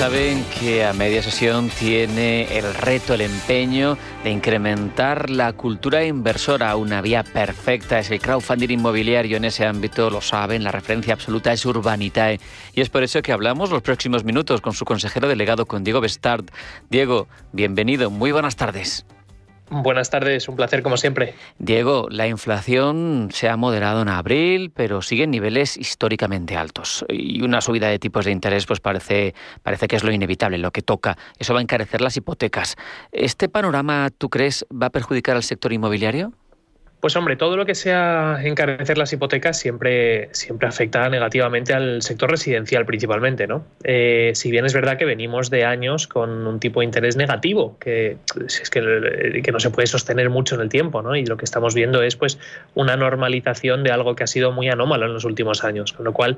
Saben que a media sesión tiene el reto, el empeño de incrementar la cultura inversora. Una vía perfecta es el crowdfunding inmobiliario en ese ámbito, lo saben, la referencia absoluta es Urbanitae. Y es por eso que hablamos los próximos minutos con su consejero delegado, con Diego Bestard. Diego, bienvenido, muy buenas tardes. Buenas tardes, un placer como siempre. Diego, la inflación se ha moderado en abril, pero sigue en niveles históricamente altos. Y una subida de tipos de interés pues parece, parece que es lo inevitable, lo que toca. Eso va a encarecer las hipotecas. ¿Este panorama, tú crees, va a perjudicar al sector inmobiliario? Pues hombre, todo lo que sea encarecer las hipotecas siempre, siempre afecta negativamente al sector residencial principalmente, ¿no? Eh, si bien es verdad que venimos de años con un tipo de interés negativo, que es que, que, no se puede sostener mucho en el tiempo, ¿no? Y lo que estamos viendo es pues una normalización de algo que ha sido muy anómalo en los últimos años, con lo cual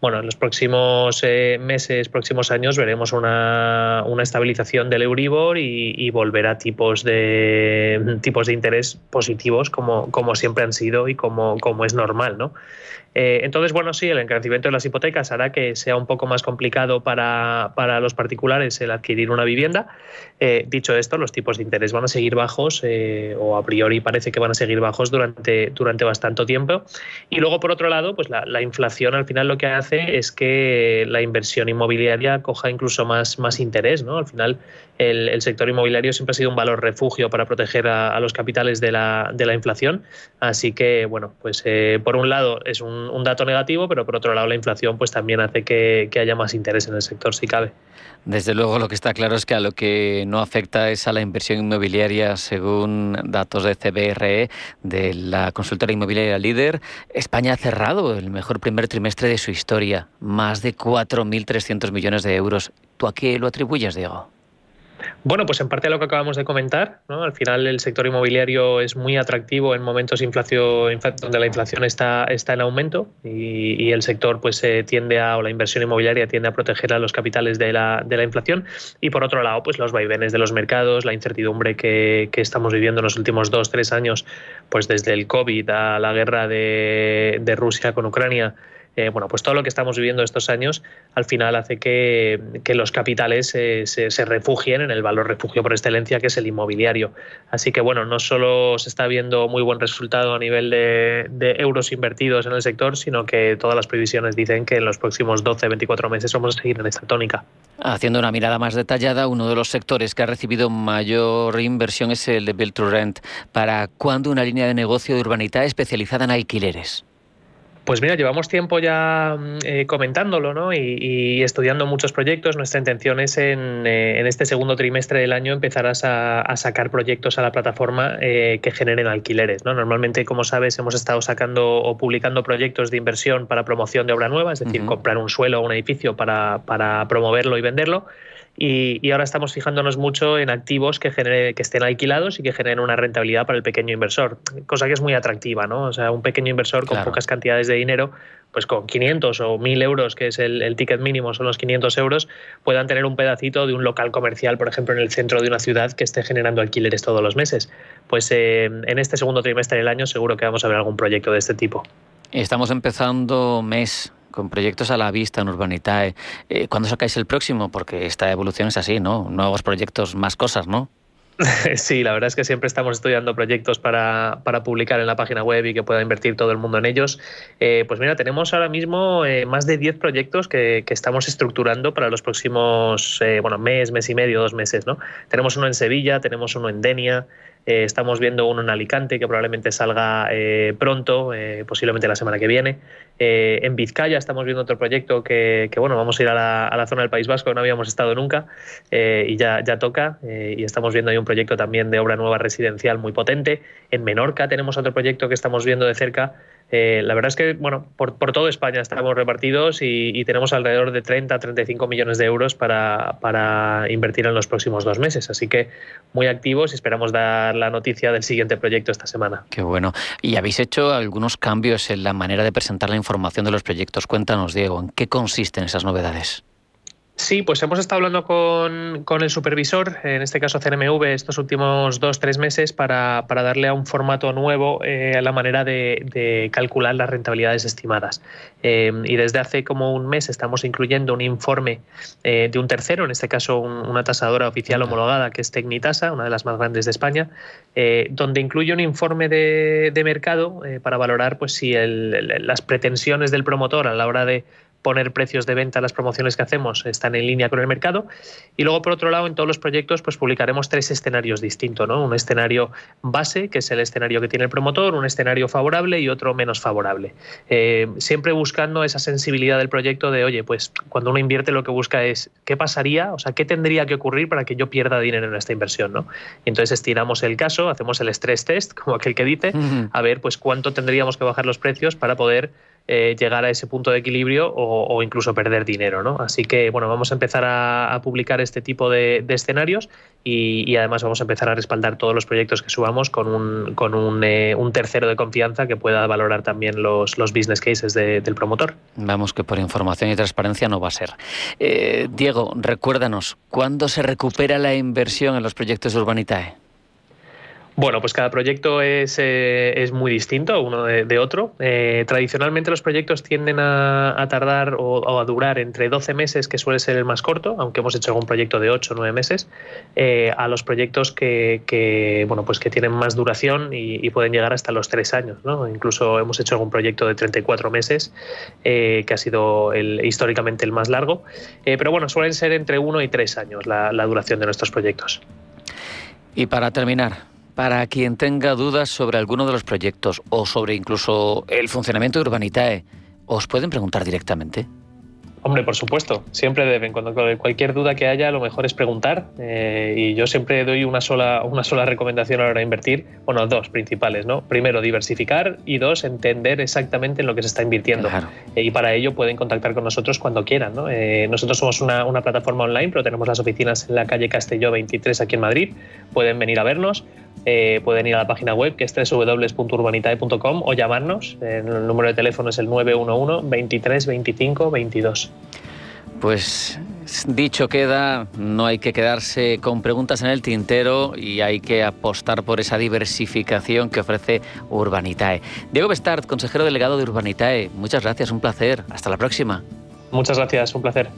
bueno, en los próximos eh, meses, próximos años veremos una, estabilización del Euribor y, volver a tipos de tipos de interés positivos como, como siempre han sido y como, como es normal, ¿no? Eh, entonces, bueno, sí, el encarecimiento de las hipotecas hará que sea un poco más complicado para, los particulares el adquirir una vivienda. Eh, dicho esto, los tipos de interés van a seguir bajos, eh, o a priori parece que van a seguir bajos durante, durante bastante tiempo. Y luego, por otro lado, pues la, inflación al final lo que hace es que la inversión inmobiliaria coja incluso más, más interés. ¿no? Al final, el, sector inmobiliario siempre ha sido un valor refugio para proteger a, los capitales de la, de la, inflación. Así que, bueno, pues por un lado es un un, dato negativo, pero por otro lado la inflación pues también hace que, haya más interés en el sector si cabe. Desde luego lo que está claro es que a lo que no afecta es a la inversión inmobiliaria según datos de CBRE, de la consultora inmobiliaria líder. España ha cerrado el mejor primer trimestre de su historia, más de 4.300 millones de euros. ¿Tú a qué lo atribuyes, Diego? Bueno, pues en parte a lo que acabamos de comentar, ¿no? al final el sector inmobiliario es muy atractivo en momentos inflación, donde la inflación está, está en aumento y, el sector pues tiende a, o la inversión inmobiliaria tiende a proteger a los capitales de la, de la inflación y por otro lado pues los vaivenes de los mercados, la incertidumbre que, que estamos viviendo en los últimos dos, tres años, pues desde el COVID a la guerra de, de Rusia con Ucrania, eh, bueno, pues todo lo que estamos viviendo estos años al final hace que, los capitales eh, se, refugien en el valor refugio por excelencia que es el inmobiliario. Así que bueno, no solo se está viendo muy buen resultado a nivel de, euros invertidos en el sector, sino que todas las previsiones dicen que en los próximos 12-24 meses vamos a seguir en esta tónica. Haciendo una mirada más detallada, uno de los sectores que ha recibido mayor inversión es el de Build Rent. ¿Para cuándo una línea de negocio de urbanidad especializada en alquileres? Pues mira, llevamos tiempo ya mm, eh, comentándolo ¿no? y, estudiando muchos proyectos. Nuestra intención es en, eh, este segundo trimestre del año empezar a, sacar proyectos a la plataforma eh, que generen alquileres. ¿no? Normalmente, como sabes, hemos estado sacando o publicando proyectos de inversión para promoción de obra nueva, es decir, comprar un suelo o un edificio para, para promoverlo y venderlo. Y, ahora estamos fijándonos mucho en activos que, genere, que estén alquilados y que generen una rentabilidad para el pequeño inversor, cosa que es muy atractiva, ¿no? O sea, un pequeño inversor con pocas cantidades de dinero, pues con 500 o 1000 euros, que es el, ticket mínimo, son los 500 euros, puedan tener un pedacito de un local comercial, por ejemplo, en el centro de una ciudad que esté generando alquileres todos los meses. Pues eh, en este segundo trimestre del año seguro que vamos a ver algún proyecto de este tipo. Estamos empezando mes con proyectos a la vista en Urbanitae. Eh, ¿Cuándo sacáis el próximo? Porque esta evolución es así, ¿no? Nuevos proyectos, más cosas, ¿no? Sí, la verdad es que siempre estamos estudiando proyectos para, publicar en la página web y que pueda invertir todo el mundo en ellos. Eh, pues mira, tenemos ahora mismo eh, más de 10 proyectos que, estamos estructurando para los próximos, bueno, mes, mes y medio, dos meses, ¿no? Tenemos uno en Sevilla, tenemos uno en Denia, eh, estamos viendo uno en Alicante que probablemente salga eh, pronto, eh, posiblemente la semana que viene. en Vizcaya estamos viendo otro proyecto que, bueno, vamos a ir a la, zona del País Vasco, que no habíamos estado nunca y ya, ya toca. y estamos viendo ahí un proyecto también de obra nueva residencial muy potente. En Menorca tenemos otro proyecto que estamos viendo de cerca Eh, la verdad es que, bueno, por, toda España estamos repartidos y, tenemos alrededor de 30 a 35 millones de euros para, para invertir en los próximos dos meses. Así que muy activos y esperamos dar la noticia del siguiente proyecto esta semana. Qué bueno. ¿Y habéis hecho algunos cambios en la manera de presentar la información de los proyectos? Cuéntanos, Diego, ¿en qué consisten esas novedades? Sí, pues hemos estado hablando con, el supervisor, en este caso CNMV, estos últimos dos, tres meses para, darle a un formato nuevo eh, la manera de, calcular las rentabilidades estimadas. Eh, y desde hace como un mes estamos incluyendo un informe eh, de un tercero, en este caso una tasadora oficial homologada que es Tecnitasa, una de las más grandes de España, donde incluye un informe de, mercado para valorar pues, si las pretensiones del promotor a la hora de poner precios de venta a las promociones que hacemos están en línea con el mercado. Y luego, por otro lado, en todos los proyectos, pues publicaremos tres escenarios distintos, ¿no? Un escenario base, que es el escenario que tiene el promotor, un escenario favorable y otro menos favorable. Eh, siempre buscando esa sensibilidad del proyecto de, oye, pues cuando uno invierte lo que busca es qué pasaría, o sea, qué tendría que ocurrir para que yo pierda dinero en esta inversión, ¿no? Y entonces estiramos el caso, hacemos el stress test, como aquel que dice, a ver, pues cuánto tendríamos que bajar los precios para poder eh, llegar a ese punto de equilibrio o, incluso perder dinero. ¿no? Así que bueno, vamos a empezar a, publicar este tipo de, escenarios y, además vamos a empezar a respaldar todos los proyectos que subamos con un, con un, eh, tercero de confianza que pueda valorar también los, business cases del promotor. Vamos que por información y transparencia no va a ser. Eh, Diego, recuérdanos, ¿cuándo se recupera la inversión en los proyectos de Urbanitae? Bueno, pues cada proyecto es, eh, es muy distinto uno de, otro. Eh, tradicionalmente los proyectos tienden a, tardar o, a durar entre 12 meses, que suele ser el más corto, aunque hemos hecho algún proyecto de 8 o 9 meses, eh, a los proyectos que, bueno, pues que tienen más duración y, pueden llegar hasta los 3 años. ¿no? Incluso hemos hecho algún proyecto de 34 meses, que ha sido el, históricamente el más largo. pero bueno, suelen ser entre 1 y 3 años la, la duración de nuestros proyectos. Y para terminar, para quien tenga dudas sobre alguno de los proyectos o sobre incluso el funcionamiento de Urbanitae, ¿os pueden preguntar directamente? Hombre, por supuesto, siempre deben. Cuando cualquier duda que haya, lo mejor es preguntar. Eh, y yo siempre doy una sola, una sola recomendación a la hora de invertir. Bueno, dos principales, ¿no? Primero, diversificar y dos, entender exactamente en lo que se está invirtiendo. Eh, y para ello pueden contactar con nosotros cuando quieran, ¿no? Eh, nosotros somos una, una, plataforma online, pero tenemos las oficinas en la calle Castelló 23 aquí en Madrid. Pueden venir a vernos. Pueden ir a la página web que es www.urbanitae.com o llamarnos. El número de teléfono es el 911 23 25 22. Pues dicho queda, no hay que quedarse con preguntas en el tintero y hay que apostar por esa diversificación que ofrece Urbanitae. Diego Bestart, consejero delegado de Urbanitae, muchas gracias, un placer. Hasta la próxima. Muchas gracias, un placer.